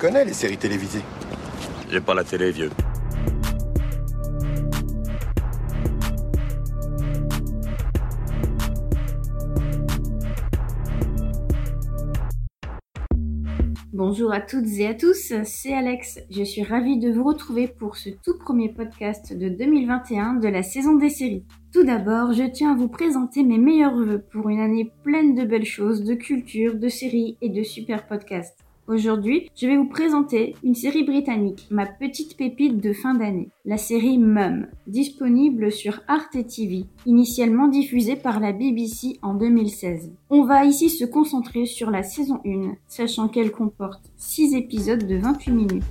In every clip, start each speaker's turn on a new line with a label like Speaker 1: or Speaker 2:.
Speaker 1: connais les séries télévisées.
Speaker 2: J'ai pas la télé, vieux.
Speaker 3: Bonjour à toutes et à tous, c'est Alex. Je suis ravie de vous retrouver pour ce tout premier podcast de 2021 de la saison des séries. Tout d'abord, je tiens à vous présenter mes meilleurs vœux pour une année pleine de belles choses, de culture, de séries et de super podcasts. Aujourd'hui, je vais vous présenter une série britannique, ma petite pépite de fin d'année, la série Mum, disponible sur Arte TV, initialement diffusée par la BBC en 2016. On va ici se concentrer sur la saison 1, sachant qu'elle comporte 6 épisodes de 28 minutes.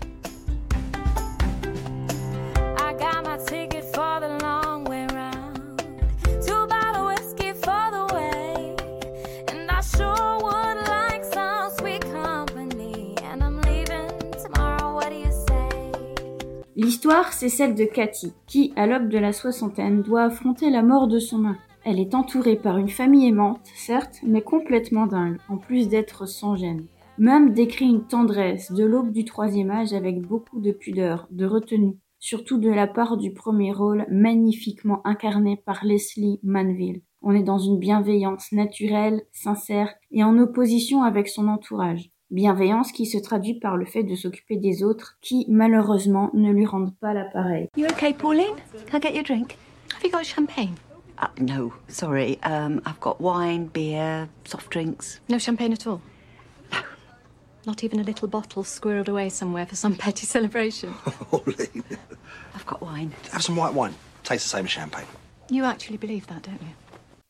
Speaker 3: L'histoire, c'est celle de Cathy, qui, à l'aube de la soixantaine, doit affronter la mort de son mari. Elle est entourée par une famille aimante, certes, mais complètement dingue, en plus d'être sans gêne. Mum décrit une tendresse de l'aube du troisième âge avec beaucoup de pudeur, de retenue, surtout de la part du premier rôle magnifiquement incarné par Leslie Manville. On est dans une bienveillance naturelle, sincère et en opposition avec son entourage. Bienveillance qui se traduit par le fait de s'occuper des autres qui, malheureusement, ne lui rendent pas l'appareil.
Speaker 4: You okay, Pauline? Can I get you a drink?
Speaker 5: Have you got champagne?
Speaker 4: Uh, no, sorry. Um, I've got wine, beer, soft drinks.
Speaker 5: No champagne at all? Not even a little bottle squirreled away somewhere for some petty celebration.
Speaker 1: Pauline.
Speaker 4: I've got wine.
Speaker 6: Have some white wine. Tastes the same as champagne.
Speaker 5: You actually believe that, don't you?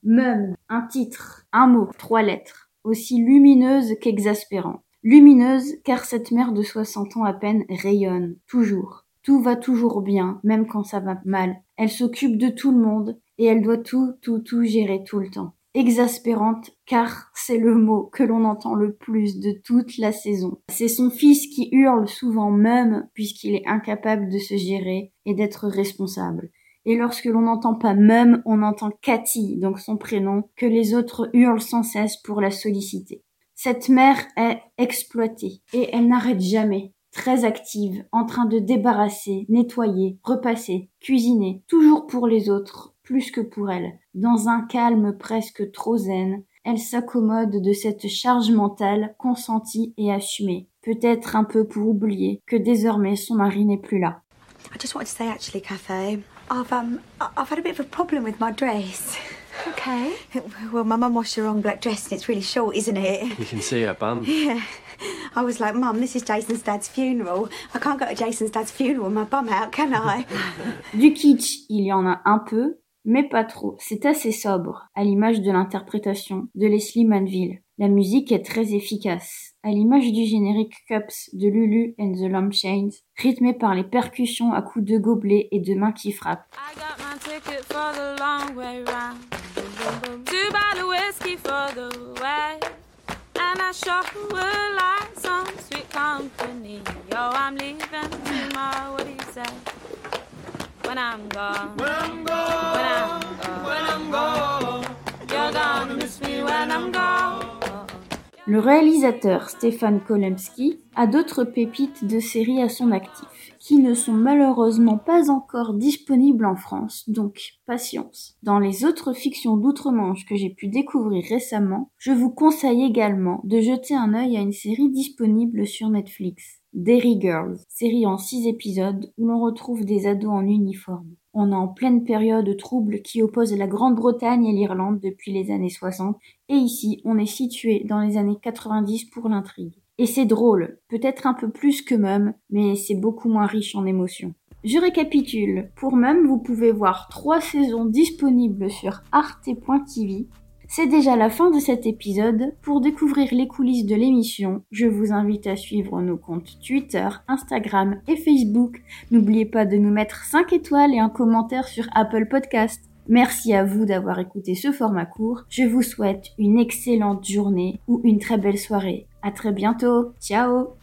Speaker 3: Mum, un titre, un mot, trois lettres, aussi lumineuse qu'exaspérante. Lumineuse car cette mère de 60 ans à peine rayonne, toujours. Tout va toujours bien, même quand ça va mal. Elle s'occupe de tout le monde et elle doit tout, tout, tout gérer tout le temps. Exaspérante car c'est le mot que l'on entend le plus de toute la saison. C'est son fils qui hurle souvent Mum puisqu'il est incapable de se gérer et d'être responsable. Et lorsque l'on n'entend pas Mum, on entend Cathy, donc son prénom, que les autres hurlent sans cesse pour la solliciter. Cette mère est exploitée et elle n'arrête jamais. Très active, en train de débarrasser, nettoyer, repasser, cuisiner, toujours pour les autres, plus que pour elle. Dans un calme presque trop zen, elle s'accommode de cette charge mentale consentie et assumée. Peut-être un peu pour oublier que désormais son mari n'est plus là.
Speaker 7: I just wanted to say, actually, Cafe, I've um, I've had a bit of a problem with my dress.
Speaker 5: Okay?
Speaker 7: Well, my mum washed the wrong black dress, and it's really short, isn't it?
Speaker 8: You can see her bum.
Speaker 7: Yeah. I was like, Mum, this is Jason's dad's funeral. I can't go to Jason's dad's funeral with my bum out, can I?
Speaker 3: Du kitsch, il y en a un peu, mais pas trop. C'est assez sobre, à l'image de l'interprétation de Leslie Manville. La musique est très efficace, à l'image du générique Cups de Lulu and the Lampshades, rythmé par les percussions à coups de gobelets et de mains qui frappent.
Speaker 9: I got my Two bottle whiskey for the way. And I sure would like some sweet company. Yo, I'm leaving tomorrow. What do you say? When I'm gone. When I'm gone. When I'm gone. When I'm gone. You're gonna miss me when I'm gone.
Speaker 3: Le réalisateur Stéphane Kolemski a d'autres pépites de séries à son actif, qui ne sont malheureusement pas encore disponibles en France, donc patience. Dans les autres fictions d'outre-Manche que j'ai pu découvrir récemment, je vous conseille également de jeter un œil à une série disponible sur Netflix. Derry Girls, série en 6 épisodes où l'on retrouve des ados en uniforme. On est en pleine période trouble qui oppose la Grande-Bretagne et l'Irlande depuis les années 60, et ici on est situé dans les années 90 pour l'intrigue. Et c'est drôle, peut-être un peu plus que Mum, mais c'est beaucoup moins riche en émotions. Je récapitule. Pour Mum, vous pouvez voir trois saisons disponibles sur arte.tv. C'est déjà la fin de cet épisode. Pour découvrir les coulisses de l'émission, je vous invite à suivre nos comptes Twitter, Instagram et Facebook. N'oubliez pas de nous mettre 5 étoiles et un commentaire sur Apple Podcast. Merci à vous d'avoir écouté ce format court. Je vous souhaite une excellente journée ou une très belle soirée. À très bientôt. Ciao